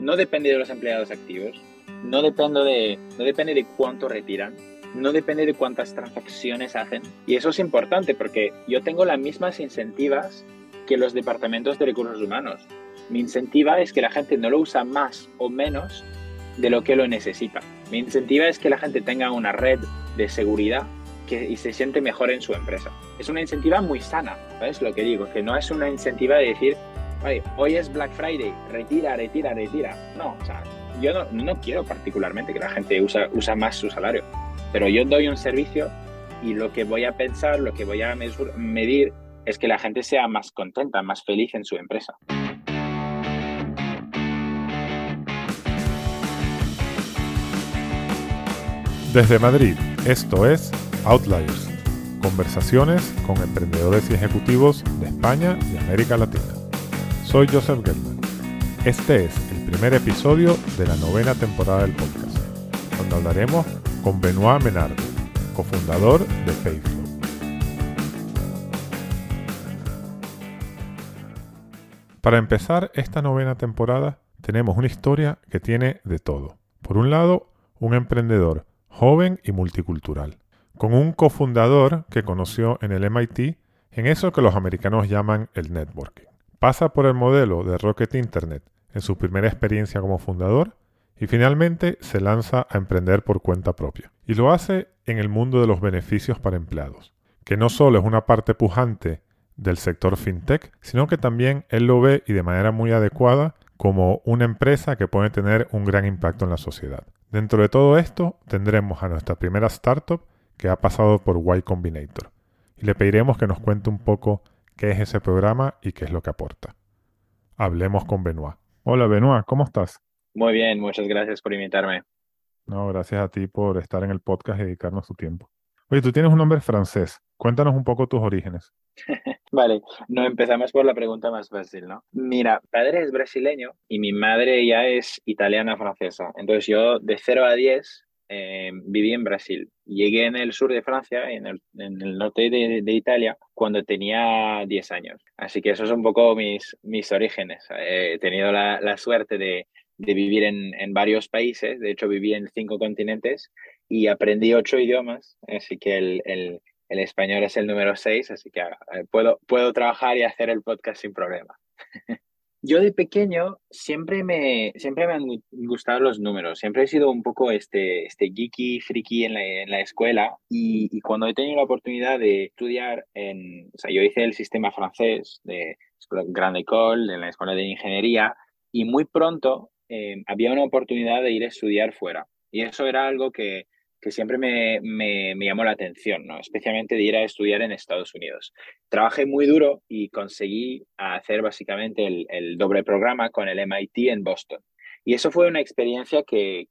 no depende de los empleados activos, no depende de, no depende de cuánto retiran, no depende de cuántas transacciones hacen. Y eso es importante porque yo tengo las mismas incentivas que los departamentos de recursos humanos. Mi incentiva es que la gente no lo usa más o menos de lo que lo necesita. Mi incentiva es que la gente tenga una red de seguridad que, y se siente mejor en su empresa. Es una incentiva muy sana, ¿sabes lo que digo? Que no es una incentiva de decir, hoy es Black Friday, retira, retira, retira. No, o sea, yo no, quiero particularmente que la gente usa, usa más su salario, pero yo doy un servicio y lo que voy a pensar, lo que voy a medir es que la gente sea más contenta, más feliz en su empresa. Desde Madrid, esto es Outliers, conversaciones con emprendedores y ejecutivos de España y América Latina. Soy Joseph Gelman. Este es el primer episodio de la novena temporada del podcast, donde hablaremos con Benoit Menard, cofundador de Facebook. Para empezar esta novena temporada, tenemos una historia que tiene de todo. Por un lado, un emprendedor joven y multicultural, con un cofundador que conoció en el MIT en eso que los americanos llaman el networking. Pasa por el modelo de Rocket Internet en su primera experiencia como fundador y finalmente se lanza a emprender por cuenta propia. Y lo hace en el mundo de los beneficios para empleados, que no solo es una parte pujante del sector fintech, sino que también él lo ve y de manera muy adecuada como una empresa que puede tener un gran impacto en la sociedad. Dentro de todo esto tendremos a nuestra primera startup que ha pasado por Y Combinator y le pediremos que nos cuente un poco qué es ese programa y qué es lo que aporta. Hablemos con Benoit. Hola Benoit, ¿cómo estás? Muy bien, muchas gracias por invitarme. No, gracias a ti por estar en el podcast y dedicarnos tu tiempo. Oye, tú tienes un nombre francés. Cuéntanos un poco tus orígenes. vale, no empezamos por la pregunta más fácil, ¿no? Mira, padre es brasileño y mi madre ya es italiana francesa. Entonces yo de 0 a 10 eh, viví en Brasil. Llegué en el sur de Francia, en el, en el norte de, de, Italia, cuando tenía 10 años. Así que esos son un poco mis, mis orígenes. He tenido la, la suerte de, de vivir en, en, varios países, de hecho viví en cinco continentes y aprendí ocho idiomas, así que el, el, el español es el número seis, así que eh, puedo, puedo trabajar y hacer el podcast sin problema. Yo de pequeño siempre me, siempre me han gustado los números, siempre he sido un poco este, este geeky, friki en la, en la escuela y, y, cuando he tenido la oportunidad de estudiar en, o sea, yo hice el sistema francés de Grande École, en la escuela de ingeniería y muy pronto eh, había una oportunidad de ir a estudiar fuera y eso era algo que, que siempre me, llamó la atención, ¿no? especialmente de ir a estudiar en Estados Unidos. Trabajé muy duro y conseguí hacer básicamente el, doble programa con el MIT en Boston. Y eso fue una experiencia que,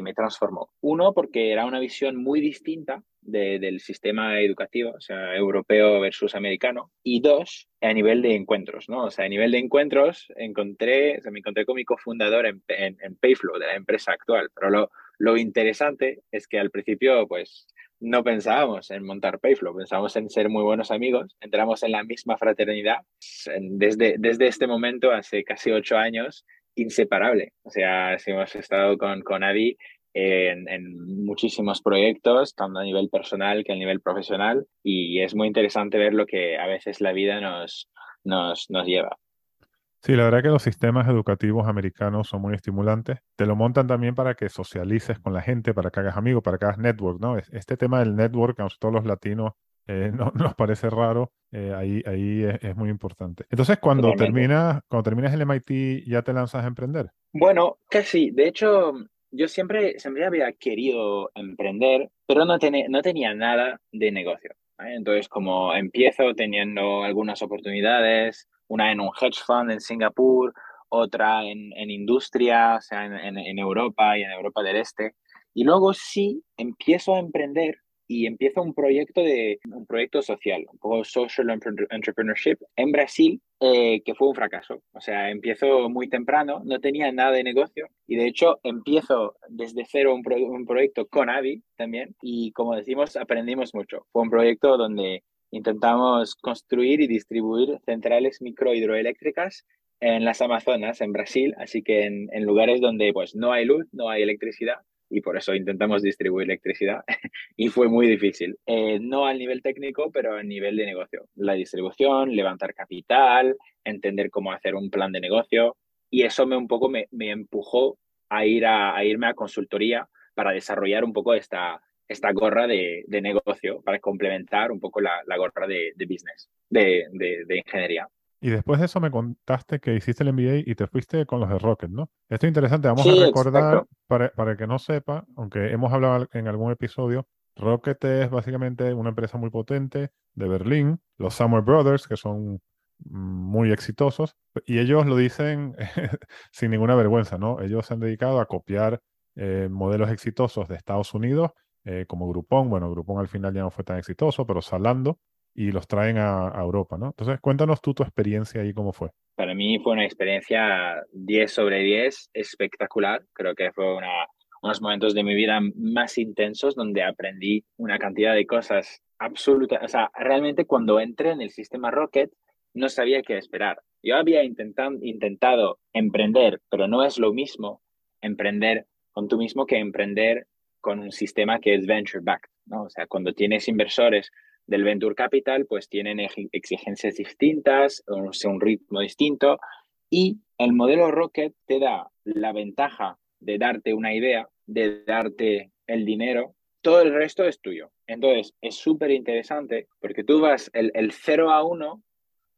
me transformó. Uno, porque era una visión muy distinta de, del sistema educativo, o sea, europeo versus americano. Y dos, a nivel de encuentros, ¿no? O sea, a nivel de encuentros encontré, o me encontré con mi cofundador en, en, en Payflow, de la empresa actual. Pero lo, lo interesante es que al principio, pues, no pensábamos en montar Payflow, pensábamos en ser muy buenos amigos, entramos en la misma fraternidad. Desde, desde este momento, hace casi ocho años, inseparable. O sea, hemos estado con, con Adi en, en, muchísimos proyectos, tanto a nivel personal que a nivel profesional, y es muy interesante ver lo que a veces la vida nos, nos, nos lleva. Sí, la verdad que los sistemas educativos americanos son muy estimulantes. Te lo montan también para que socialices con la gente, para que hagas amigos, para que hagas network, ¿no? Este tema del network, a nosotros los latinos eh, no, nos parece raro, eh, ahí, ahí es, es, muy importante. Entonces, cuando terminas, cuando terminas el MIT, ¿ya te lanzas a emprender? Bueno, casi. De hecho, yo siempre, siempre había querido emprender, pero no, ten, no tenía nada de negocio. Entonces, como empiezo teniendo algunas oportunidades, una en un hedge fund en Singapur, otra en, en industria, o sea, en, en, Europa y en Europa del Este. Y luego sí empiezo a emprender y empiezo un proyecto de un proyecto social, un poco social entrepreneurship en Brasil, eh, que fue un fracaso. O sea, empiezo muy temprano, no tenía nada de negocio y de hecho empiezo desde cero un, un proyecto con Avi también y como decimos, aprendimos mucho. Fue un proyecto donde intentamos construir y distribuir centrales microhidroeléctricas en las Amazonas, en Brasil, así que en, en, lugares donde pues no hay luz, no hay electricidad y por eso intentamos distribuir electricidad y fue muy difícil. Eh, no al nivel técnico, pero a nivel de negocio. La distribución, levantar capital, entender cómo hacer un plan de negocio y eso me un poco me, me empujó a, ir a, a, irme a consultoría para desarrollar un poco esta, esta gorra de, de negocio, para complementar un poco la, la gorra de, de business, de, de ingeniería. Y después de eso me contaste que hiciste el MBA y te fuiste con los de Rocket, ¿no? Esto es interesante, vamos a recordar, para, para, que no sepa, aunque hemos hablado en algún episodio, Rocket es básicamente una empresa muy potente de Berlín, los Summer Brothers, que son muy exitosos, y ellos lo dicen sin ninguna vergüenza, ¿no? Ellos se han dedicado a copiar eh, modelos exitosos de Estados Unidos, eh, como Groupon, bueno, Groupon al final ya no fue tan exitoso, pero Salando, y los traen a, Europa, ¿no? Entonces, cuéntanos tú tu experiencia ahí, cómo fue. Para mí fue una experiencia 10 sobre 10, espectacular. Creo que fue una, unos momentos de mi vida más intensos donde aprendí una cantidad de cosas absolutas. O sea, realmente cuando entré en el sistema Rocket, no sabía qué esperar. Yo había intentado, intentado emprender, pero no es lo mismo emprender con tú mismo que emprender con un sistema que es venture backed, ¿no? O sea, cuando tienes inversores del Venture Capital, pues tienen exigencias distintas, un ritmo distinto, y el modelo Rocket te da la ventaja de darte una idea, de darte el dinero, todo el resto es tuyo. Entonces, es súper interesante porque tú vas, el, el 0 a 1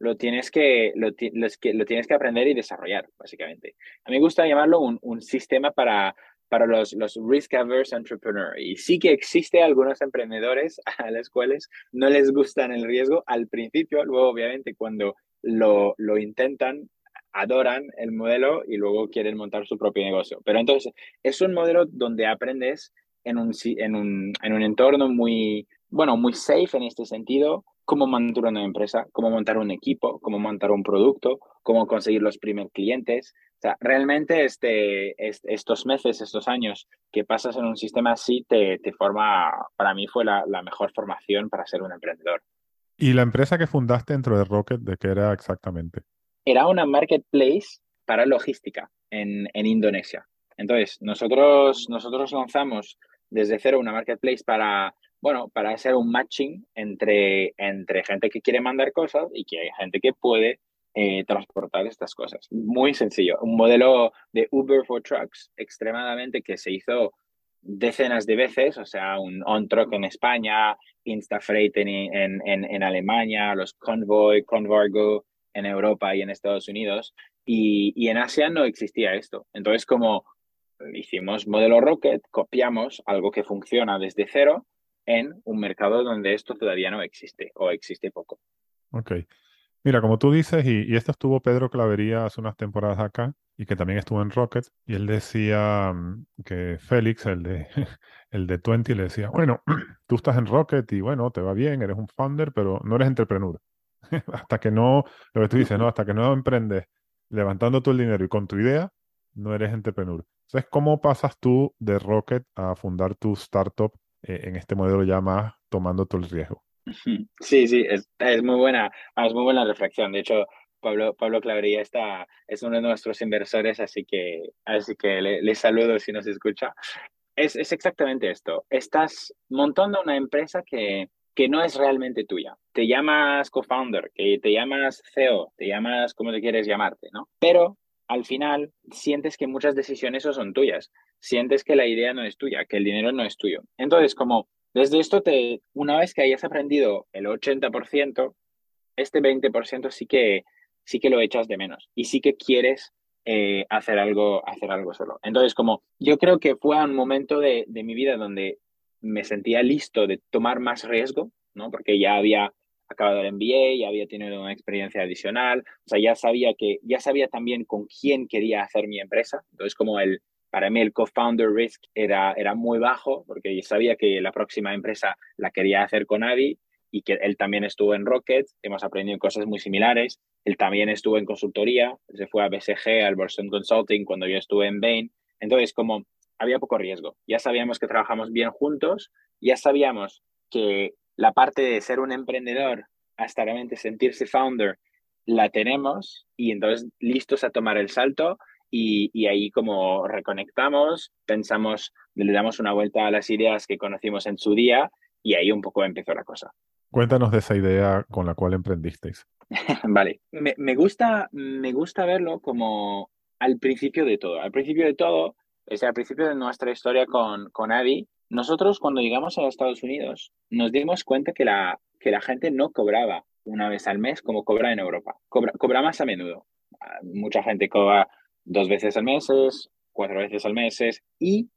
lo tienes que lo, tienes que aprender y desarrollar, básicamente. A mí me gusta llamarlo un sistema para para los, los risk averse entrepreneur. Y sí que existe algunos emprendedores a las cuales no les gustan el riesgo al principio, luego obviamente cuando lo, lo intentan, adoran el modelo y luego quieren montar su propio negocio. Pero entonces es un modelo donde aprendes en un, en un, en un entorno muy, bueno, muy safe en este sentido, cómo montar una empresa, cómo montar un equipo, cómo montar un producto, cómo conseguir los primeros clientes, o sea, realmente este, estos meses, estos años que pasas en un sistema así, te, te forma, para mí fue la, la, mejor formación para ser un emprendedor. ¿Y la empresa que fundaste dentro de Rocket, de qué era exactamente? Era una marketplace para logística en, en Indonesia. Entonces, nosotros, nosotros lanzamos desde cero una marketplace para, bueno, para hacer un matching entre, entre gente que quiere mandar cosas y que hay gente que puede eh, transportar estas cosas. Muy sencillo. Un modelo de Uber for Trucks extremadamente que se hizo decenas de veces, o sea, un on-truck en España, Instafreight en, en, en, en, Alemania, los Convoy, Convargo en Europa y en Estados Unidos, y, y en Asia no existía esto. Entonces, como hicimos modelo Rocket, copiamos algo que funciona desde cero en un mercado donde esto todavía no existe o existe poco. Ok. Mira, como tú dices, y, esto estuvo Pedro Clavería hace unas temporadas acá, y que también estuvo en Rocket, y él decía mm, que Félix, el de, el de 20, le decía, bueno, tú estás en Rocket y bueno, te va bien, eres un founder, pero no eres entrepreneur. hasta que no, lo que tú dices, ¿no? Hasta que no emprendes levantando tú el dinero y con tu idea, no eres entrepreneur. Entonces, ¿cómo pasas tú de Rocket a fundar tu startup eh, en este modelo ya más tomando todo el riesgo? Sí, sí, es, es, muy buena, es muy buena reflexión. De hecho, Pablo, Pablo Clavería está, es uno de nuestros inversores, así que, así que le, le saludo si nos escucha. Es, es, exactamente esto. Estás montando una empresa que, que no es realmente tuya. Te llamas co-founder, que te llamas CEO, te llamas como te quieres llamarte, ¿no? Pero al final sientes que muchas decisiones son tuyas. Sientes que la idea no es tuya, que el dinero no es tuyo. Entonces, como desde esto, te, una vez que hayas aprendido el 80%, este 20% sí que, sí que lo echas de menos y sí que quieres eh, hacer, algo, hacer algo solo. Entonces, como yo creo que fue un momento de, de mi vida donde me sentía listo de tomar más riesgo, ¿no? Porque ya había acabado el MBA, ya había tenido una experiencia adicional, o sea, ya sabía que, ya sabía también con quién quería hacer mi empresa. Entonces, como el, para mí el co-founder risk era, era muy bajo, porque sabía que la próxima empresa la quería hacer con Avi y que él también estuvo en Rocket, hemos aprendido cosas muy similares, él también estuvo en consultoría, se fue a BCG, al Boston Consulting cuando yo estuve en Bain, entonces como había poco riesgo, ya sabíamos que trabajamos bien juntos, ya sabíamos que la parte de ser un emprendedor hasta realmente sentirse founder la tenemos y entonces listos a tomar el salto y, y, ahí como reconectamos, pensamos, le damos una vuelta a las ideas que conocimos en su día y ahí un poco empezó la cosa. Cuéntanos de esa idea con la cual emprendisteis. vale, me, me, gusta, me gusta verlo como al principio de todo. Al principio de todo, es al principio de nuestra historia con, con Abby, nosotros cuando llegamos a Estados Unidos nos dimos cuenta que la, que la gente no cobraba una vez al mes como cobra en Europa. Cobra, cobra más a menudo. Mucha gente cobra dos veces al mes, cuatro veces al mes y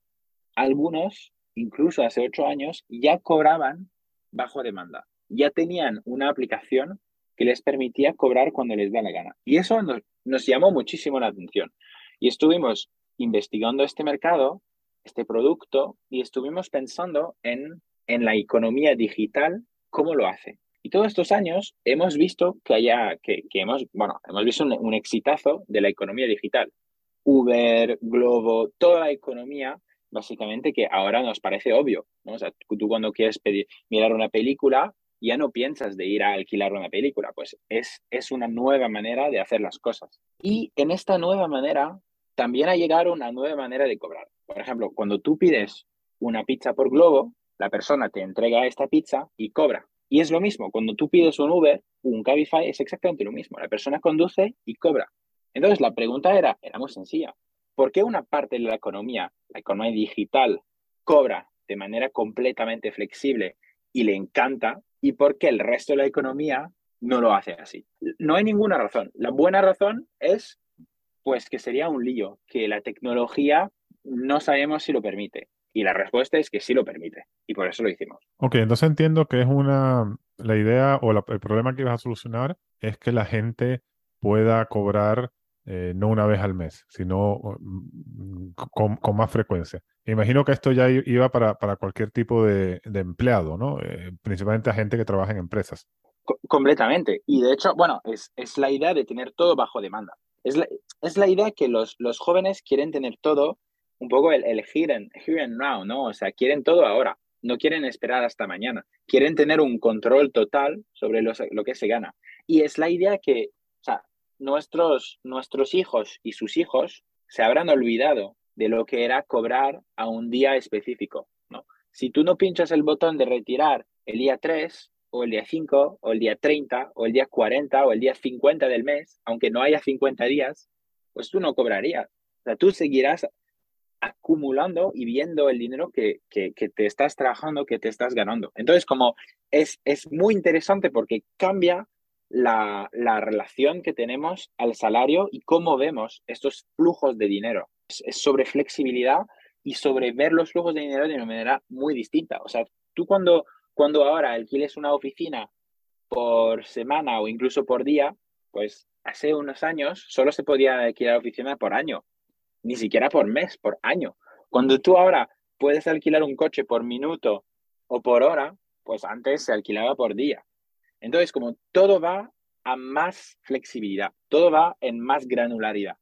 algunos, incluso hace ocho años, ya cobraban bajo demanda. Ya tenían una aplicación que les permitía cobrar cuando les da la gana. Y eso nos llamó muchísimo la atención. Y estuvimos investigando este mercado este producto y estuvimos pensando en, en la economía digital, cómo lo hace. Y todos estos años hemos visto que haya, que, hemos, bueno, hemos visto un, exitazo de la economía digital. Uber, Globo, toda la economía, básicamente que ahora nos parece obvio. ¿no? O sea, tú cuando quieres pedir, mirar una película, ya no piensas de ir a alquilar una película, pues es, es una nueva manera de hacer las cosas. Y en esta nueva manera también ha llegado una nueva manera de cobrar. Por ejemplo, cuando tú pides una pizza por Globo, la persona te entrega esta pizza y cobra. Y es lo mismo, cuando tú pides un Uber, un Cabify es exactamente lo mismo. La persona conduce y cobra. Entonces, la pregunta era, era muy sencilla. ¿Por qué una parte de la economía, la economía digital, cobra de manera completamente flexible y le encanta? ¿Y por qué el resto de la economía no lo hace así? No hay ninguna razón. La buena razón es, pues, que sería un lío, que la tecnología no sabemos si lo permite. Y la respuesta es que sí lo permite. Y por eso lo hicimos. Ok, entonces entiendo que es una, la idea o el problema que ibas a solucionar es que la gente pueda cobrar eh, no una vez al mes, sino mm, con, más frecuencia. Imagino que esto ya iba para, para cualquier tipo de, empleado, ¿no? Eh, principalmente a gente que trabaja en empresas. completamente. Y de hecho, bueno, es, es, la idea de tener todo bajo demanda. Es la, es la idea que los, los jóvenes quieren tener todo un poco el, el here, and, now, ¿no? O sea, quieren todo ahora, no quieren esperar hasta mañana, quieren tener un control total sobre lo, lo que se gana. Y es la idea que, o sea, nuestros, nuestros hijos y sus hijos se habrán olvidado de lo que era cobrar a un día específico, ¿no? Si tú no pinchas el botón de retirar el día 3 o el día 5 o el día 30 o el día 40 o el día 50 del mes, aunque no haya 50 días, pues tú no cobrarías. O sea, tú seguirás acumulando y viendo el dinero que, que, te estás trabajando, que te estás ganando. Entonces, como es, es muy interesante porque cambia la, la, relación que tenemos al salario y cómo vemos estos flujos de dinero. Es, sobre flexibilidad y sobre ver los flujos de dinero de una manera muy distinta. O sea, tú cuando, cuando ahora alquiles una oficina por semana o incluso por día, pues hace unos años solo se podía alquilar oficina por año ni siquiera por mes, por año. Cuando tú ahora puedes alquilar un coche por minuto o por hora, pues antes se alquilaba por día. Entonces, como todo va a más flexibilidad, todo va en más granularidad,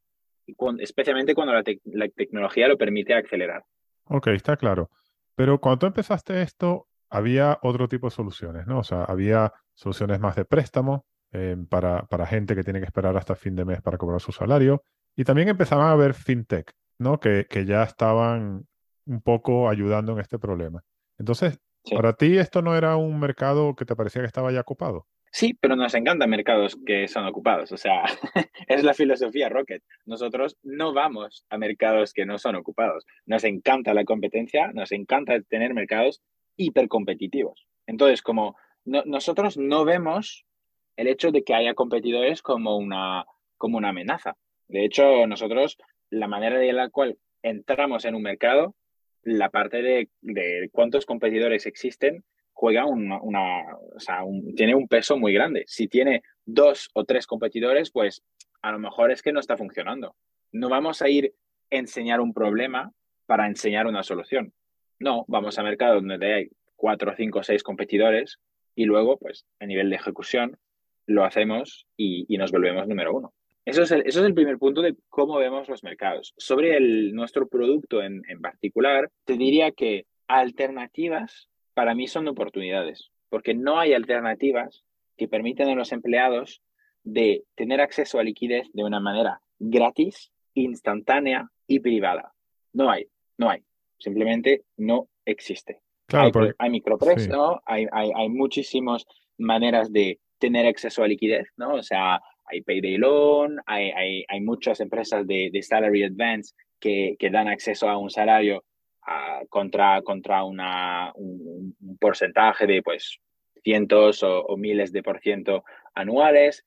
y especialmente cuando la, la, tecnología lo permite acelerar. Ok, está claro. Pero cuando tú empezaste esto, había otro tipo de soluciones, ¿no? O sea, había soluciones más de préstamo eh, para, para gente que tiene que esperar hasta fin de mes para cobrar su salario. Y también empezaban a ver fintech, ¿no? Que, que ya estaban un poco ayudando en este problema. Entonces, ¿para ti esto no era un mercado que te parecía que estaba ya ocupado? Sí, pero nos encantan mercados que son ocupados. O sea, es la filosofía Rocket. Nosotros no vamos a mercados que no son ocupados. Nos encanta la competencia, nos encanta tener mercados hipercompetitivos. Entonces, como nosotros no vemos el hecho de que haya competidores como una, como una amenaza. De hecho, nosotros, la manera de la cual entramos en un mercado, la parte de, cuántos competidores existen, juega una, o sea, tiene un peso muy grande. Si tiene dos o tres competidores, pues a lo mejor es que no está funcionando. No vamos a ir a enseñar un problema para enseñar una solución. No, vamos a mercado donde hay cuatro, cinco, seis competidores y luego, pues, a nivel de ejecución, lo hacemos y, nos volvemos número uno. Eso es, el, eso es el primer punto de cómo vemos los mercados. Sobre el, nuestro producto en, en particular, te diría que alternativas para mí son oportunidades, porque no hay alternativas que permitan a los empleados de tener acceso a liquidez de una manera gratis, instantánea y privada. No hay, no hay. Simplemente no existe. Claro, hay, hay micropresto, hay, hay, hay muchísimas maneras de tener acceso a liquidez, ¿no? O sea, hay payday loan, hay, hay, muchas empresas de, de salary advance que, que, dan acceso a un salario contra, contra una, un, porcentaje de pues cientos o, miles de por ciento anuales.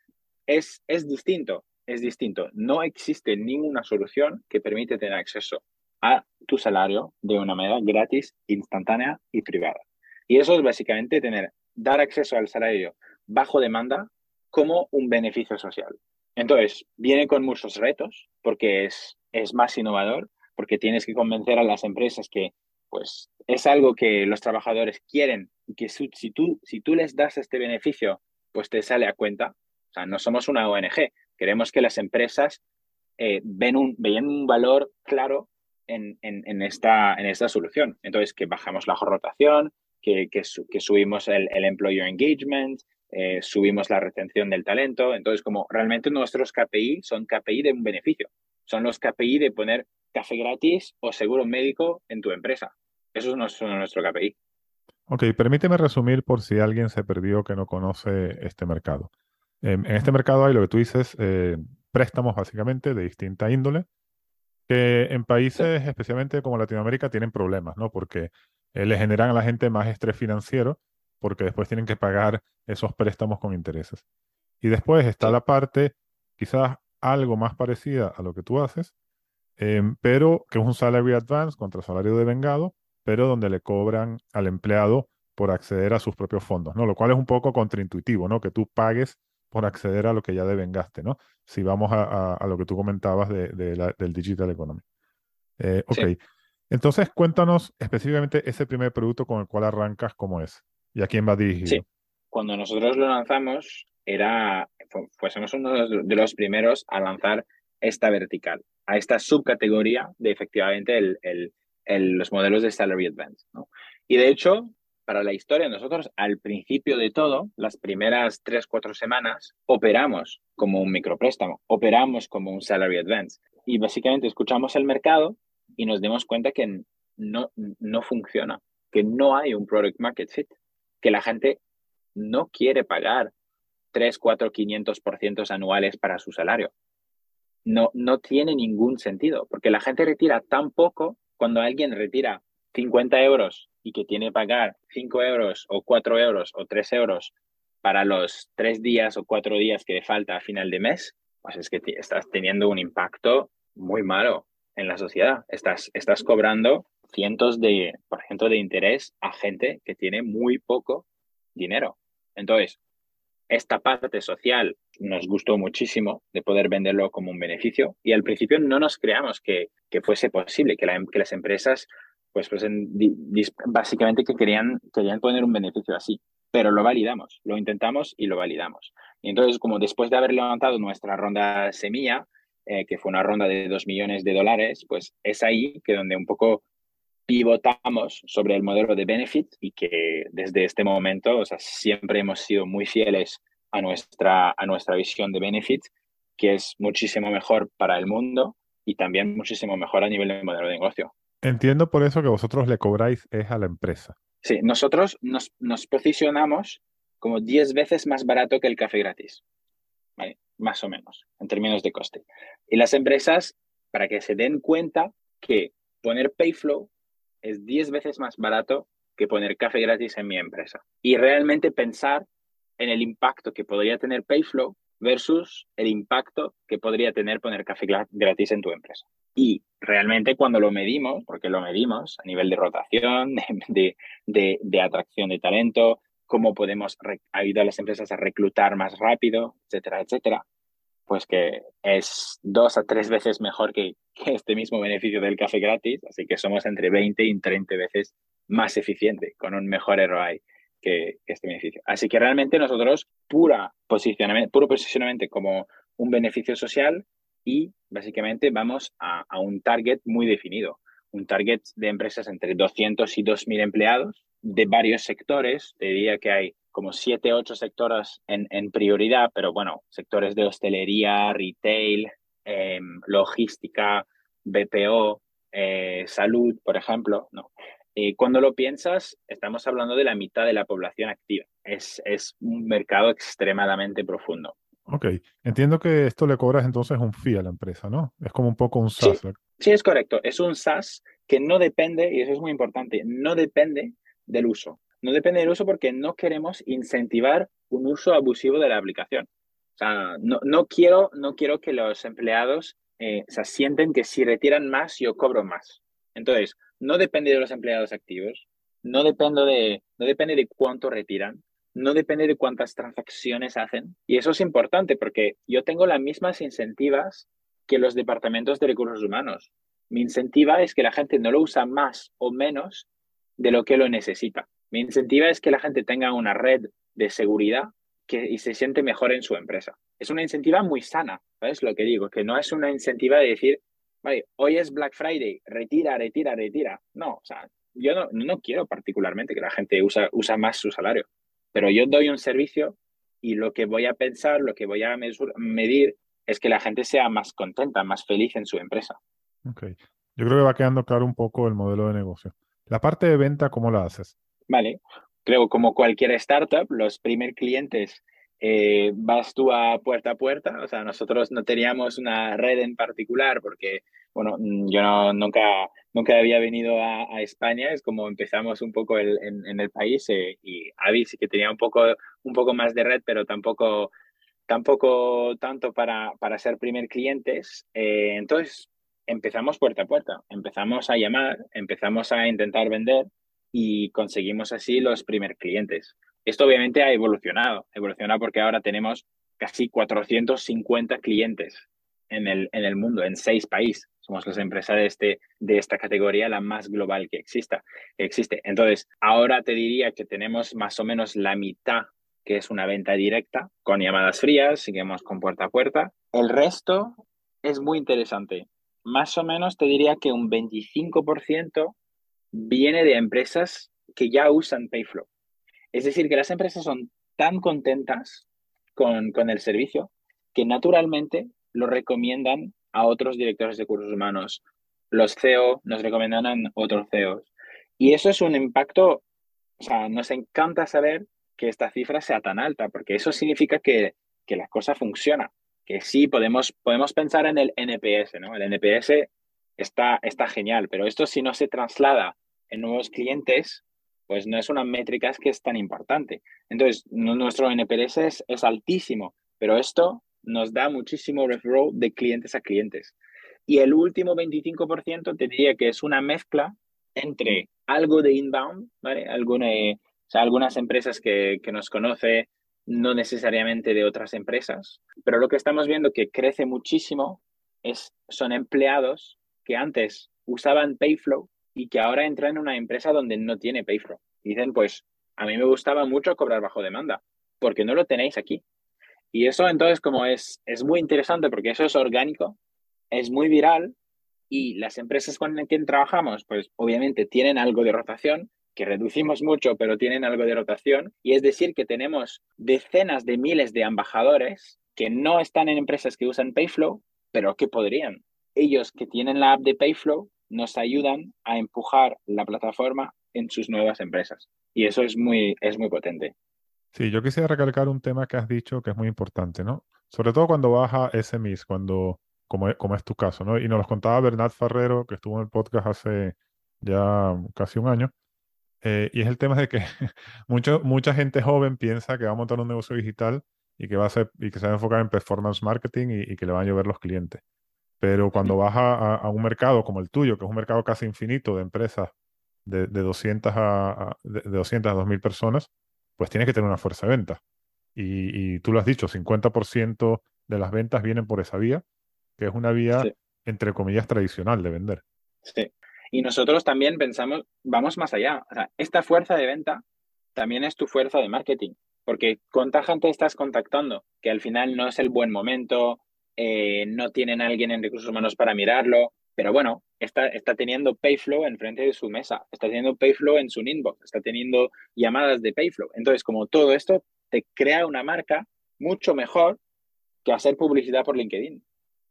Es, es distinto, es distinto. No existe ninguna solución que permite tener acceso a tu salario de una manera gratis, instantánea y privada. Y eso es básicamente tener, dar acceso al salario bajo demanda como un beneficio social. Entonces, viene con muchos retos porque es, es más innovador, porque tienes que convencer a las empresas que pues es algo que los trabajadores quieren y que si, tú, si tú les das este beneficio, pues te sale a cuenta. O sea, no somos una ONG. Queremos que las empresas eh, ven, un, ven un valor claro en, en, esta, en esta solución. Entonces, que bajamos la rotación, que, que, subimos el, el, employer engagement, eh, subimos la retención del talento. Entonces, como realmente nuestros KPI son KPI de un beneficio. Son los KPI de poner café gratis o seguro médico en tu empresa. Eso es nuestro, nuestro KPI. Ok, permíteme resumir por si alguien se perdió que no conoce este mercado. en este mercado hay lo que tú dices, eh, préstamos básicamente de distinta índole, que en países, especialmente como Latinoamérica, tienen problemas, ¿no? Porque eh, le generan a la gente más estrés financiero, porque después tienen que pagar esos préstamos con intereses. Y después está la parte, quizás algo más parecida a lo que tú haces, Em, pero que es un salary advance contra salario de vengado, pero donde le cobran al empleado por acceder a sus propios fondos, ¿no? Lo cual es un poco contraintuitivo, ¿no? Que tú pagues por acceder a lo que ya devengaste, ¿no? Si vamos a, lo que tú comentabas de, del digital economy. Eh, ok. Entonces, cuéntanos específicamente ese primer producto con el cual arrancas, ¿cómo es? ¿Y a quién va dirigido? Sí. Cuando nosotros lo lanzamos, era, fuésemos uno de los primeros a lanzar esta vertical, a esta subcategoría de efectivamente el, los modelos de Salary Advance. ¿no? Y de hecho, para la historia, nosotros al principio de todo, las primeras tres, cuatro semanas, operamos como un micropréstamo, operamos como un Salary Advance. Y básicamente escuchamos el mercado y nos dimos cuenta que no, no funciona, que no hay un product market fit, que la gente no quiere pagar 3, 4, 500% anuales para su salario no, no tiene ningún sentido, porque la gente retira tan poco cuando alguien retira 50 euros y que tiene que pagar 5 euros o 4 euros o 3 euros para los 3 días o 4 días que falta a final de mes, pues es que estás teniendo un impacto muy malo en la sociedad. Estás, estás cobrando cientos de por ciento de interés a gente que tiene muy poco dinero. Entonces, esta parte social nos gustó muchísimo de poder venderlo como un beneficio y al principio no nos creamos que, que fuese posible, que, que las empresas pues, pues básicamente que querían, querían poner un beneficio así, pero lo validamos, lo intentamos y lo validamos. Y entonces, como después de haber levantado nuestra ronda semilla, eh, que fue una ronda de dos millones de dólares, pues es ahí que donde un poco pivotamos sobre el modelo de benefit y que desde este momento, o sea, siempre hemos sido muy fieles a nuestra, a nuestra visión de benefit, que es muchísimo mejor para el mundo y también muchísimo mejor a nivel de modelo de negocio. Entiendo por eso que vosotros le cobráis es a la empresa. Sí, nosotros nos, nos posicionamos como 10 veces más barato que el café gratis, más o menos, en términos de coste. Y las empresas, para que se den cuenta que poner Payflow es 10 veces más barato que poner café gratis en mi empresa. Y realmente pensar en el impacto que podría tener Payflow versus el impacto que podría tener poner café gratis en tu empresa. Y realmente cuando lo medimos, porque lo medimos a nivel de rotación, de, de, atracción de talento, cómo podemos ayudar a las empresas a reclutar más rápido, etcétera, etcétera, pues que es dos a tres veces mejor que, este mismo beneficio del café gratis, así que somos entre 20 y 30 veces más eficiente, con un mejor ROI que, este beneficio. Así que realmente nosotros, pura posicionamiento, puro posicionamiento como un beneficio social y básicamente vamos a, un target muy definido, un target de empresas entre 200 y 2.000 empleados de varios sectores, te diría que hay como siete, ocho sectores en, en prioridad, pero bueno, sectores de hostelería, retail, em, logística, BPO, eh, salud, por ejemplo, ¿no? Eh, cuando lo piensas, estamos hablando de la mitad de la población activa. Es, es un mercado extremadamente profundo. Ok, entiendo que esto le cobras entonces un fee a la empresa, ¿no? Es como un poco un SaaS. Sí, sí, es correcto. Es un SaaS que no depende, y eso es muy importante, no depende del uso. No depende del uso porque no queremos incentivar un uso abusivo de la aplicación. O sea, no, no quiero, no quiero que los empleados eh, se sienten que si retiran más, yo cobro más. Entonces, no depende de los empleados activos, no depende de, no depende de cuánto retiran, no depende de cuántas transacciones hacen. Y eso es importante porque yo tengo las mismas incentivas que los departamentos de recursos humanos. Mi incentiva es que la gente no lo usa más o menos de lo que lo necesita. Mi incentiva es que la gente tenga una red de seguridad que, y se siente mejor en su empresa. Es una incentiva muy sana, ¿sabes lo que digo? Que no es una incentiva de decir, vale, hoy es Black Friday, retira, retira, retira. No, o sea, yo no, no quiero particularmente que la gente usa, usa más su salario, pero yo doy un servicio y lo que voy a pensar, lo que voy a medir es que la gente sea más contenta, más feliz en su empresa. Ok. Yo creo que va quedando claro un poco el modelo de negocio. La parte de venta, ¿cómo la haces? Vale, creo como cualquier startup, los primeros clientes eh, vas tú a puerta a puerta, o sea, nosotros no teníamos una red en particular porque, bueno, mm, yo no, nunca, nunca había venido a, España, es como empezamos un poco en, el país eh, y Avi sí que tenía un poco, un poco más de red, pero tampoco, tampoco tanto para, para ser primer clientes. Eh, entonces, empezamos puerta a puerta, empezamos a llamar, empezamos a intentar vender y conseguimos así los primeros clientes. Esto obviamente ha evolucionado, evolucionado porque ahora tenemos casi 450 clientes en el, en el mundo, en seis países. Somos la empresa de, este, de esta categoría la más global que exista, existe. Entonces, ahora te diría que tenemos más o menos la mitad que es una venta directa con llamadas frías, seguimos con puerta a puerta. El resto es muy interesante. Más o menos te diría que un 25% viene de empresas que ya usan Payflow. Es decir, que las empresas son tan contentas con, con el servicio que naturalmente lo recomiendan a otros directores de recursos humanos. Los CEO nos recomiendan a otros CEOs. Y eso es un impacto, o sea, nos encanta saber que esta cifra sea tan alta, porque eso significa que, que la cosa funciona, que sí podemos, podemos pensar en el NPS, ¿no? El NPS está, está genial, pero esto si no se traslada en nuevos clientes, pues no es una métrica que es tan importante. Entonces, nuestro NPS es, altísimo, pero esto nos da muchísimo referral de clientes a clientes. Y el último 25% te diría que es una mezcla entre algo de inbound, ¿vale? Sea, algunas empresas que, que nos conoce, no necesariamente de otras empresas, pero lo que estamos viendo que crece muchísimo es, son empleados que antes usaban Payflow y que ahora entra en una empresa donde no tiene Payflow. Dicen, pues a mí me gustaba mucho cobrar bajo demanda, porque no lo tenéis aquí. Y eso entonces como es, es muy interesante porque eso es orgánico, es muy viral y las empresas con las que trabajamos, pues obviamente tienen algo de rotación, que reducimos mucho, pero tienen algo de rotación. Y es decir, que tenemos decenas de miles de embajadores que no están en empresas que usan Payflow, pero que podrían. Ellos que tienen la app de Payflow nos ayudan a empujar la plataforma en sus nuevas empresas. Y eso es muy, es muy potente. Sí, yo quisiera recalcar un tema que has dicho que es muy importante, ¿no? Sobre todo cuando vas a SMIs, cuando, como, como es tu caso, ¿no? Y nos lo contaba Bernat Ferrero, que estuvo en el podcast hace ya casi un año. Eh, y es el tema de que mucho, mucha gente joven piensa que va a montar un negocio digital y que va a ser, y que se va a enfocar en performance marketing y, que le van a llover los clientes. Pero cuando vas a, un mercado como el tuyo, que es un mercado casi infinito de empresas de, de 200 a, de, 200 a 2000 personas, pues tienes que tener una fuerza de venta. Y, tú lo has dicho, 50% de las ventas vienen por esa vía, que es una vía, entre comillas, tradicional de vender. Sí. Y nosotros también pensamos, vamos más allá. O sea, esta fuerza de venta también es tu fuerza de marketing, porque cuánta gente estás contactando, que al final no es el buen momento, eh, no tienen alguien en recursos humanos para mirarlo, pero bueno, está, está teniendo Payflow enfrente de su mesa, está teniendo Payflow en su inbox, está teniendo llamadas de Payflow. Entonces, como todo esto te crea una marca mucho mejor que hacer publicidad por LinkedIn.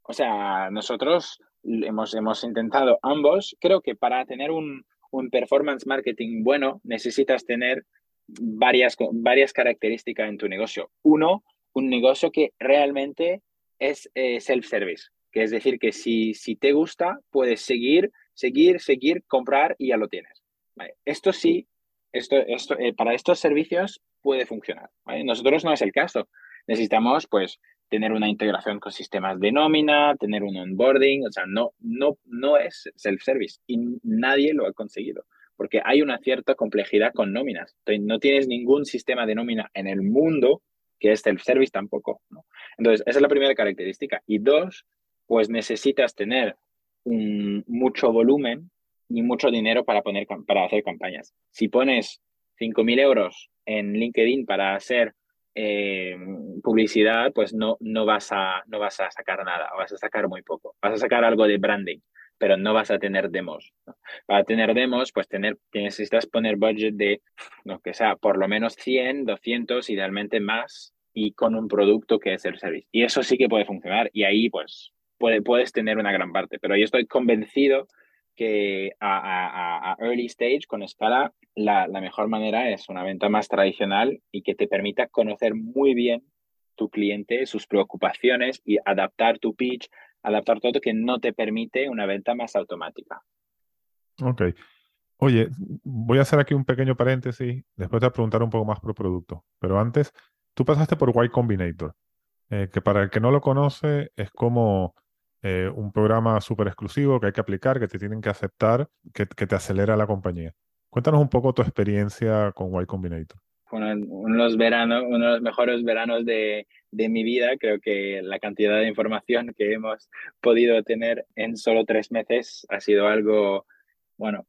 O sea, nosotros hemos, hemos intentado ambos. Creo que para tener un, un performance marketing bueno necesitas tener varias, varias características en tu negocio. Uno, un negocio que realmente es eh, self-service, que es decir, que si, si te gusta, puedes seguir, seguir, seguir, comprar y ya lo tienes. Esto sí, esto, esto, eh, para estos servicios puede funcionar. Nosotros no es el caso. Necesitamos, pues, tener una integración con sistemas de nómina, tener un onboarding, o sea, no, no, no es self-service y nadie lo ha conseguido porque hay una cierta complejidad con nóminas. no tienes ningún sistema de nómina en el mundo que es self-service tampoco. Entonces, esa es la primera característica. Y dos, pues necesitas tener un, mucho volumen y mucho dinero para, poner, para hacer campañas. Si pones 5.000 euros en LinkedIn para hacer eh, publicidad, pues no, no, vas a, no vas a sacar nada, vas a sacar muy poco. Vas a sacar algo de branding, pero no vas a tener demos. Para tener demos, pues tener, necesitas poner budget de, lo que sea, por lo menos 100, 200, idealmente más, y con un producto que es el service. Y eso sí que puede funcionar, y ahí pues puede, puedes tener una gran parte, pero yo estoy convencido que a, early stage, con escala, la, mejor manera es una venta más tradicional y que te permita conocer muy bien tu cliente, sus preocupaciones y adaptar tu pitch adaptar todo que no te permite una venta más automática. Ok. Oye, voy a hacer aquí un pequeño paréntesis, después te voy a preguntar un poco más por producto, pero antes, tú pasaste por Y Combinator, eh, que para el que no lo conoce es como eh, un programa súper exclusivo que hay que aplicar, que te tienen que aceptar, que, te acelera la compañía. Cuéntanos un poco tu experiencia con Y Combinator uno, veranos, uno de los mejores veranos de, de, mi vida. Creo que la cantidad de información que hemos podido tener en solo tres meses ha sido algo, bueno,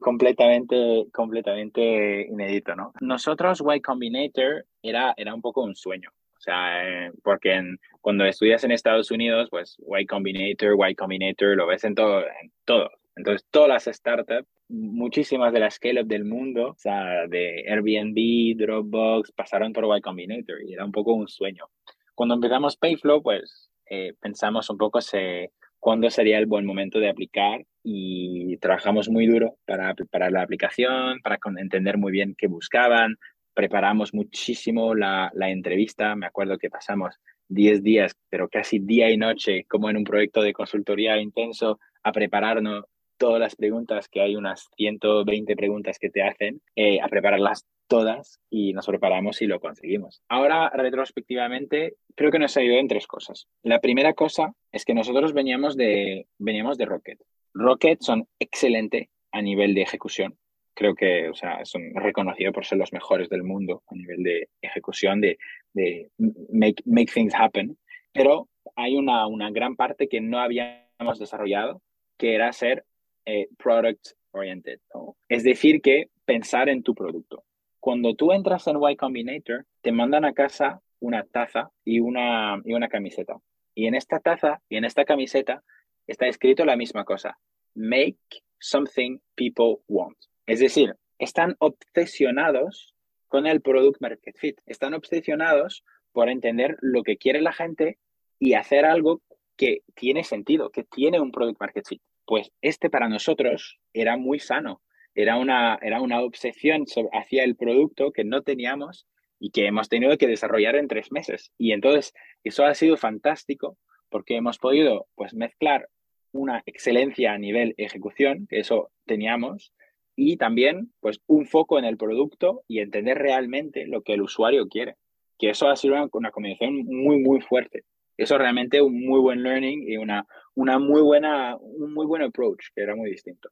completamente, completamente inédito, ¿no? Nosotros, Y Combinator era, era un poco un sueño. O sea, eh, porque cuando estudias en Estados Unidos, pues Y Combinator, Y Combinator, lo ves en todo, en. Entonces, todas las startups muchísimas de las scale-up del mundo, o sea, de Airbnb, Dropbox, pasaron por Y Combinator y era un poco un sueño. Cuando empezamos Payflow, pues eh, pensamos un poco se, cuándo sería el buen momento de aplicar y trabajamos muy duro para preparar la aplicación, para entender muy bien qué buscaban, preparamos muchísimo la, la entrevista, me acuerdo que pasamos 10 días, pero casi día y noche, como en un proyecto de consultoría intenso, a prepararnos todas las preguntas, que hay unas 120 preguntas que te hacen, eh, a prepararlas todas y nos preparamos y lo conseguimos. Ahora, retrospectivamente, creo que nos ha ido en tres cosas. La primera cosa es que nosotros veníamos de, veníamos de Rocket. Rocket son excelentes a nivel de ejecución. Creo que o sea, son reconocidos por ser los mejores del mundo a nivel de ejecución, de, de make, make things happen. Pero hay una, una gran parte que no habíamos desarrollado, que era ser eh, product oriented. Es decir, que pensar en tu producto. Cuando tú entras en Y Combinator, te mandan a casa una taza y una, y una camiseta. Y en esta taza y en esta camiseta está escrito la misma cosa. Make something people want. Es decir, están obsesionados con el product market fit. Están obsesionados por entender lo que quiere la gente y hacer algo que tiene sentido, que tiene un product market fit. Pues este para nosotros era muy sano, era una, era una obsesión hacia el producto que no teníamos y que hemos tenido que desarrollar en tres meses. Y entonces eso ha sido fantástico porque hemos podido pues, mezclar una excelencia a nivel ejecución, que eso teníamos, y también pues, un foco en el producto y entender realmente lo que el usuario quiere. que eso ha sido una, una combinación muy, muy fuerte. Eso realmente un muy buen learning y una, una muy buena, un muy buen approach, que era muy distinto.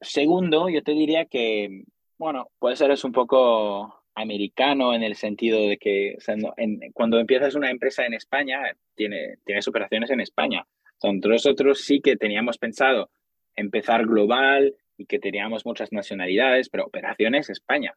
Segundo, yo te diría que, bueno, puede ser es un poco americano en el sentido de que cuando empiezas una empresa en España, tiene, tienes operaciones en España. nosotros sí que teníamos pensado empezar global y que teníamos muchas nacionalidades, pero operaciones España.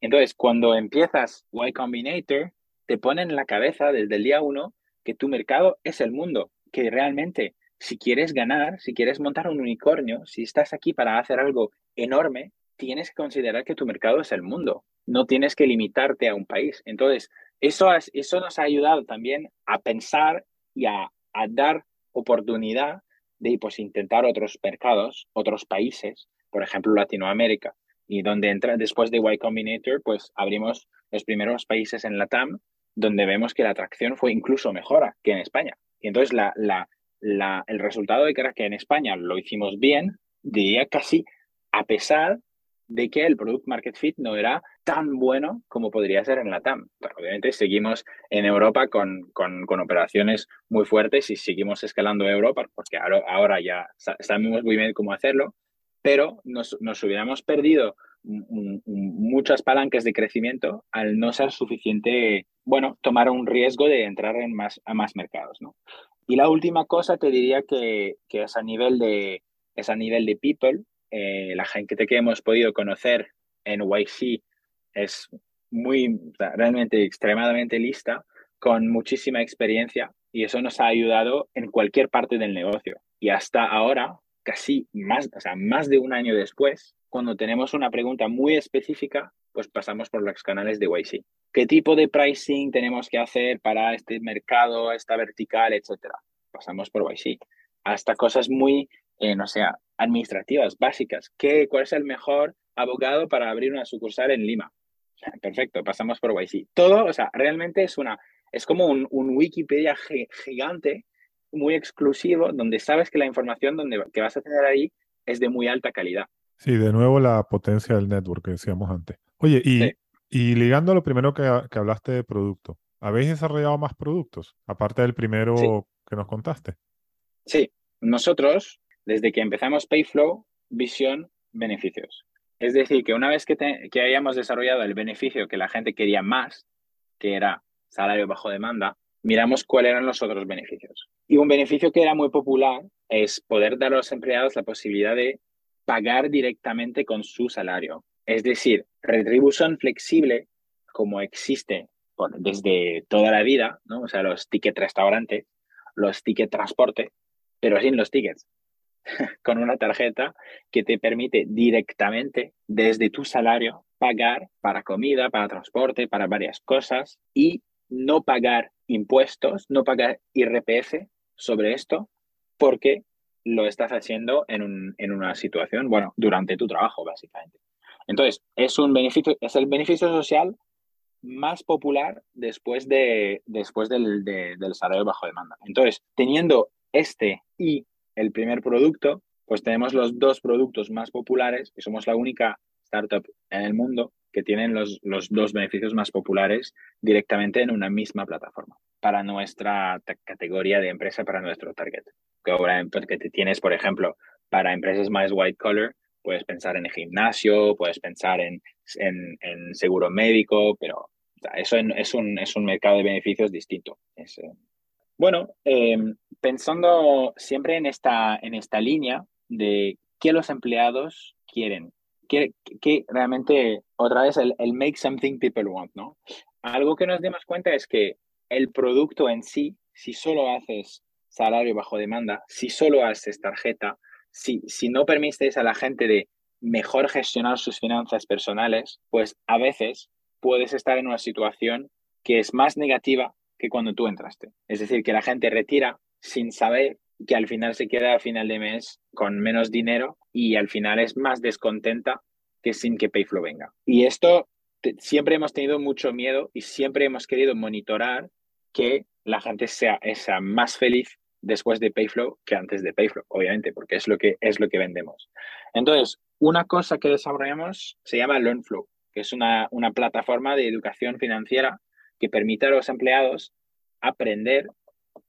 Entonces, cuando empiezas Y Combinator, te ponen en la cabeza desde el día uno que tu mercado es el mundo, que realmente si quieres ganar, si quieres montar un unicornio, si estás aquí para hacer algo enorme, tienes que considerar que tu mercado es el mundo. No tienes que limitarte a un país. Entonces, eso, eso nos ha ayudado también a pensar y a, dar oportunidad de pues, intentar otros mercados, otros países, por ejemplo, Latinoamérica. Y donde entra, después de Y Combinator, pues abrimos los primeros países en la TAM donde vemos que la atracción fue incluso mejor que en España. Y entonces la, la, el resultado de que era que en España lo hicimos bien, diría casi a pesar de que el product market fit no era tan bueno como podría ser en la TAM. Obviamente seguimos en Europa con, con, con, operaciones muy fuertes y seguimos escalando Europa porque ahora, ahora ya sabemos muy bien cómo hacerlo, pero nos, nos hubiéramos perdido muchas palancas de crecimiento al no ser suficiente, bueno, tomar un riesgo de entrar en más, a más mercados, ¿no? Y la última cosa te diría que, que es a nivel de, es a nivel de people, eh, la gente que hemos podido conocer en YC es muy, realmente extremadamente lista, con muchísima experiencia y eso nos ha ayudado en cualquier parte del negocio. Y hasta ahora, casi más, o sea, más de un año después, cuando tenemos una pregunta muy específica, pues pasamos por los canales de YC. ¿Qué tipo de pricing tenemos que hacer para este mercado, esta vertical, etcétera? Pasamos por YC. Hasta cosas muy, eh, no sé, administrativas básicas. ¿Qué, ¿Cuál es el mejor abogado para abrir una sucursal en Lima? Perfecto, pasamos por YC. Todo, o sea, realmente es una, es como un, Wikipedia gigante, muy exclusivo, donde sabes que la información donde, que vas a tener ahí es de muy alta calidad. Sí, de nuevo la potencia del network que decíamos antes. Oye, y, y ligando a lo primero que, que, hablaste de producto, ¿habéis desarrollado más productos, aparte del primero que nos contaste? Sí, nosotros desde que empezamos Payflow, visión, beneficios. Es decir, que una vez que, que hayamos desarrollado el beneficio que la gente quería más, que era salario bajo demanda, miramos cuáles eran los otros beneficios. Y un beneficio que era muy popular es poder dar a los empleados la posibilidad de pagar directamente con su salario. Es decir, retribución flexible, como existe desde toda la vida, ¿no? o sea, los tickets restaurante, los tickets transporte, pero sin los tickets. con una tarjeta que te permite directamente desde tu salario pagar para comida, para transporte, para varias cosas y no pagar impuestos, no pagar IRPF sobre esto porque lo estás haciendo en, un, en una situación, bueno, durante tu trabajo, básicamente. Entonces, es un beneficio, es el beneficio social más popular después, de, después del, del salario bajo demanda. Entonces, teniendo este y el primer producto, pues tenemos los dos productos más populares y somos la única startup en el mundo que tienen los, los dos beneficios más populares directamente en una misma plataforma para nuestra categoría de empresa, para nuestro target. Que ahora que tienes, por ejemplo, para empresas más white collar, puedes pensar en gimnasio, puedes pensar en, en, seguro médico, pero eso es, un, es un mercado de beneficios distinto. Eh, bueno, em, pensando siempre en esta, en esta línea de qué los empleados quieren, que, realmente, otra vez, el, make something people want, ¿no? Algo que nos demos cuenta es que el producto en sí, si solo haces salario bajo demanda, si solo haces tarjeta, si, si no permites a la gente de mejor gestionar sus finanzas personales, pues a veces puedes estar en una situación que es más negativa que cuando tú entraste. Es decir, que la gente retira sin saber que al final se queda a final de mes con menos dinero y al final es más descontenta que sin que Payflow venga. Y esto siempre hemos tenido mucho miedo y siempre hemos querido monitorar que la gente sea, sea más feliz después de Payflow que antes de Payflow, obviamente, porque es lo que, es lo que vendemos. Entonces, una cosa que desarrollamos se llama LearnFlow, que es una, una plataforma de educación financiera que permite a los empleados aprender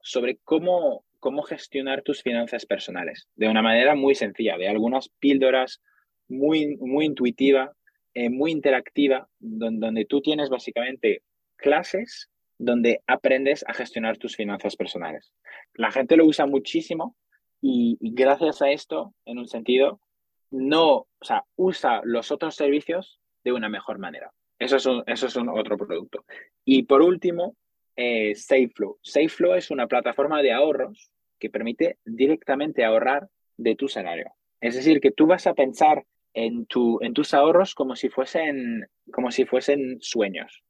sobre cómo, cómo gestionar tus finanzas personales de una manera muy sencilla, de algunas píldoras muy, muy intuitiva, eh, muy interactiva, donde, tú tienes básicamente clases donde aprendes a gestionar tus finanzas personales. La gente lo usa muchísimo y, gracias a esto, en un sentido, no, usa los otros servicios de una mejor manera. Eso es, un, eso es un otro producto. Y por último, eh, SafeFlow. SafeFlow es una plataforma de ahorros que permite directamente ahorrar de tu salario. Es decir, que tú vas a pensar en, tu, en tus ahorros como si fuesen, como si fuesen sueños.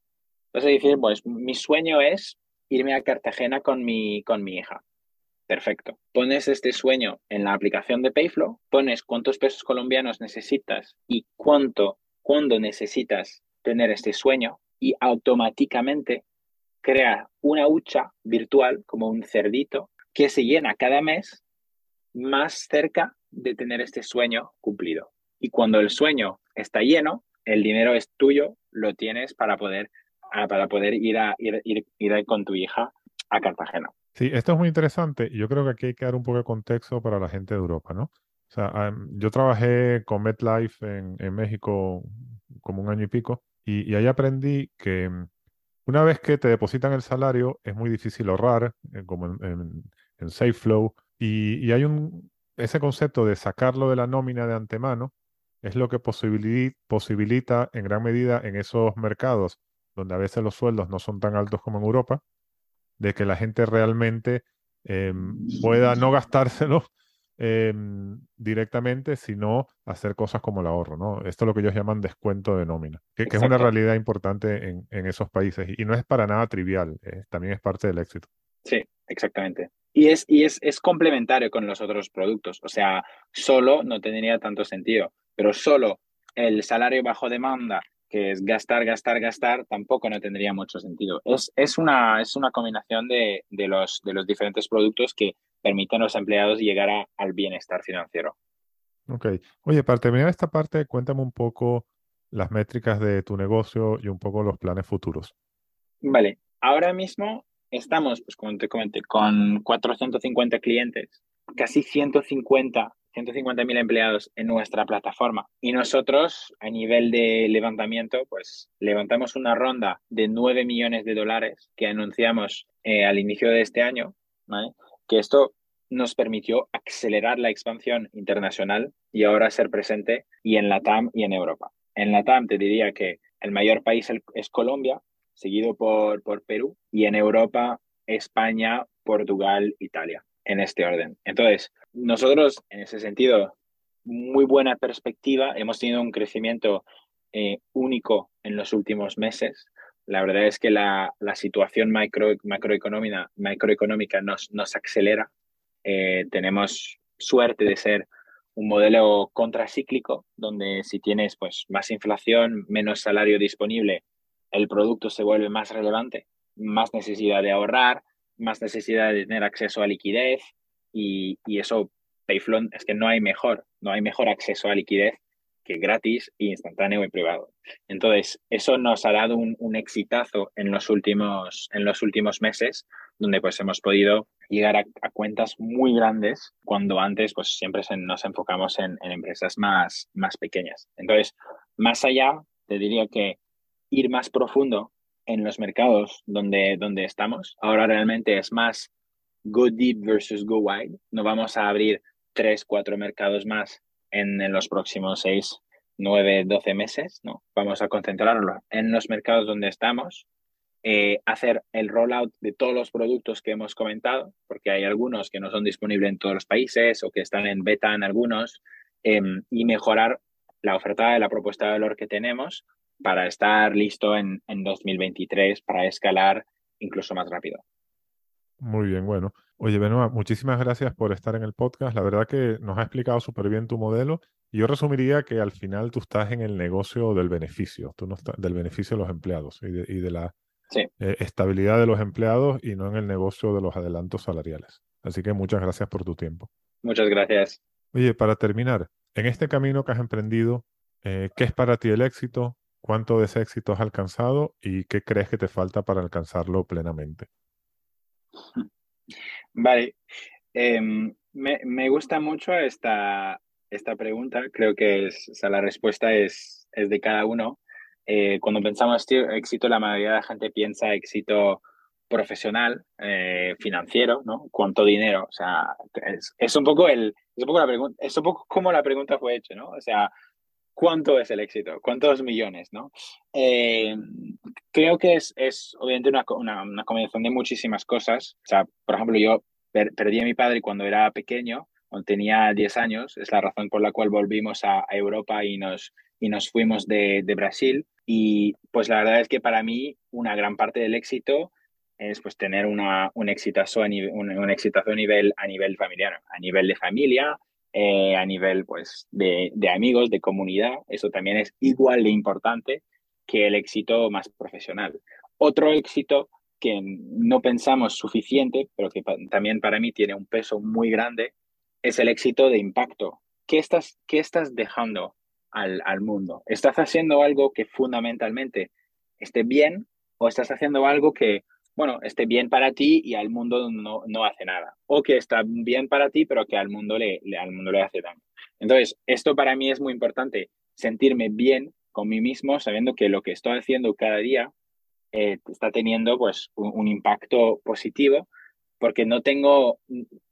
Entonces decir, pues mi sueño es irme a Cartagena con mi, con mi hija. Perfecto. Pones este sueño en la aplicación de Payflow, pones cuántos pesos colombianos necesitas y cuánto, cuándo necesitas tener este sueño y automáticamente crea una hucha virtual como un cerdito que se llena cada mes más cerca de tener este sueño cumplido. Y cuando el sueño está lleno, el dinero es tuyo, lo tienes para poder Ah, para poder ir, a, ir, ir, ir con tu hija a Cartagena. Sí, esto es muy interesante yo creo que aquí hay que dar un poco de contexto para la gente de Europa, ¿no? O sea, yo trabajé con MetLife en, en México como un año y pico y, y, ahí aprendí que mm, una vez que te depositan el salario es muy difícil ahorrar, eh, como en, en, en SafeFlow, y, y, hay un, ese concepto de sacarlo de la nómina de antemano es lo que posibilita, posibilita en gran medida en esos mercados donde a veces los sueldos no son tan altos como en Europa, de que la gente realmente em, pueda no gastárselo em, directamente, sino hacer cosas como el ahorro, ¿no? Esto es lo que ellos llaman descuento de nómina, que, es una realidad importante en, esos países y no es para nada trivial, también es parte del éxito. Sí, exactamente. Y, es, y es, es complementario con los otros productos, o sea, solo no tendría tanto sentido, pero solo el salario bajo demanda que es gastar, gastar, gastar, tampoco no tendría mucho sentido. Es, es, una, es una combinación de, de, los, de los diferentes productos que permiten a los empleados llegar a, al bienestar financiero. Ok. Oye, para terminar esta parte, cuéntame un poco las métricas de tu negocio y un poco los planes futuros. Vale. Ahora mismo estamos, pues como te comenté, con 450 clientes, casi 150 150.000 empleados en nuestra plataforma. Y nosotros, a nivel de levantamiento, pues levantamos una ronda de 9 millones de dólares que anunciamos eh, al inicio de este año, que esto nos permitió acelerar la expansión internacional y ahora ser presente y en la TAM y en Europa. En la TAM te diría que el mayor país es Colombia, seguido por, por Perú, y en Europa, España, Portugal, Italia, en este orden. Entonces, nosotros, en ese sentido, muy buena perspectiva. Hemos tenido un crecimiento eh, único en los últimos meses. La verdad es que la, la situación macro, macroeconómica, macroeconómica nos, nos acelera. Eh, tenemos suerte de ser un modelo contracíclico, donde si tienes pues, más inflación, menos salario disponible, el producto se vuelve más relevante, más necesidad de ahorrar, más necesidad de tener acceso a liquidez, y, eso, Payflow, es que no hay mejor, no hay mejor acceso a liquidez que gratis instantáneo y privado. Entonces, eso nos ha dado un, un, exitazo en los, últimos, en los últimos meses, donde pues hemos podido llegar a, cuentas muy grandes, cuando antes pues siempre nos enfocamos en, en, empresas más, más pequeñas. Entonces, más allá, te diría que ir más profundo en los mercados donde, donde estamos, ahora realmente es más go deep versus go wide. No vamos a abrir tres, cuatro mercados más en, los próximos seis, nueve, doce meses. ¿no? Vamos a concentrarlo en los mercados donde estamos, eh, hacer el rollout de todos los productos que hemos comentado, porque hay algunos que no son disponibles en todos los países o que están en beta en algunos, eh, y mejorar la oferta de la propuesta de valor que tenemos para estar listo en, en 2023 para escalar incluso más rápido. Muy bien, bueno. Oye, Benoit, muchísimas gracias por estar en el podcast. La verdad que nos ha explicado súper bien tu modelo. Y yo resumiría que al final tú estás en el negocio del beneficio, tú no estás del beneficio de los empleados y de, y de la sí. eh, estabilidad de los empleados y no en el negocio de los adelantos salariales. Así que muchas gracias por tu tiempo. Muchas gracias. Oye, para terminar, en este camino que has emprendido, eh, ¿qué es para ti el éxito? ¿Cuánto de ese éxito has alcanzado y qué crees que te falta para alcanzarlo plenamente? Vale. Em, me, gusta mucho esta, esta pregunta. Creo que es, la respuesta es, es de cada uno. Eh, cuando pensamos éxito, la mayoría de la gente piensa éxito profesional, eh, financiero, ¿no? ¿Cuánto dinero? O sea, es, un poco el, es un poco la pregunta, es un poco como la pregunta fue hecha, ¿no? O sea, ¿cuánto es el éxito? ¿Cuántos millones, no? Eh, creo que es, es obviamente una, una, combinación de muchísimas cosas. O sea, por ejemplo, yo perdí a mi padre cuando era pequeño, cuando tenía 10 años, es la razón por la cual volvimos a, Europa y nos, y nos fuimos de, de Brasil. Y pues la verdad es que para mí una gran parte del éxito es pues tener una, un, exitazo a nivel, un, un a nivel, a nivel familiar, a nivel de familia, eh, a nivel pues de, amigos, de comunidad. Eso también es igual de importante que el éxito más profesional. Otro éxito que no pensamos suficiente, pero que también para mí tiene un peso muy grande, es el éxito de impacto. ¿Qué estás, qué estás dejando al, al mundo? ¿Estás haciendo algo que fundamentalmente esté bien o estás haciendo algo que bueno, esté bien para ti y al mundo no, no hace nada. O que está bien para ti, pero que al mundo le, al mundo le hace daño. Entonces, esto para mí es muy importante, sentirme bien con mí mismo, sabiendo que lo que estoy haciendo cada día eh, está teniendo pues un, impacto positivo, porque no tengo,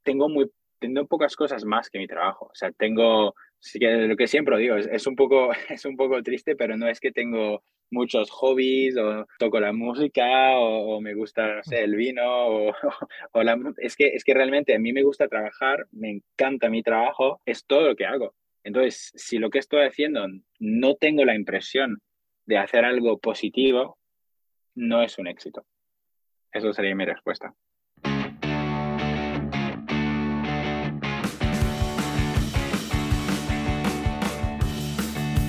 tengo muy, tengo pocas cosas más que mi trabajo. O sea, tengo, lo que siempre digo, es, es, un poco, es un poco triste, pero no es que tengo muchos hobbies o toco la música o, me gusta, el vino o, o, la... Es que, es que realmente a mí me gusta trabajar, me encanta mi trabajo, es todo lo que hago. Entonces, si lo que estoy haciendo no tengo la impresión de hacer algo positivo, no es un éxito. Eso sería mi respuesta.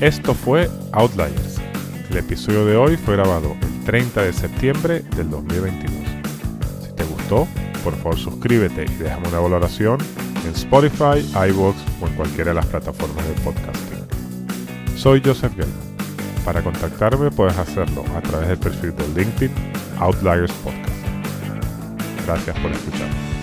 Esto fue Outliers el episodio de hoy fue grabado el 30 de septiembre del 2022. Si te gustó, por favor suscríbete y déjame una valoración en Spotify, iVoox o en cualquiera de las plataformas de podcasting. Soy Joseph Gelman. Para contactarme puedes hacerlo a través del perfil de LinkedIn Outliers Podcast. Gracias por escuchar.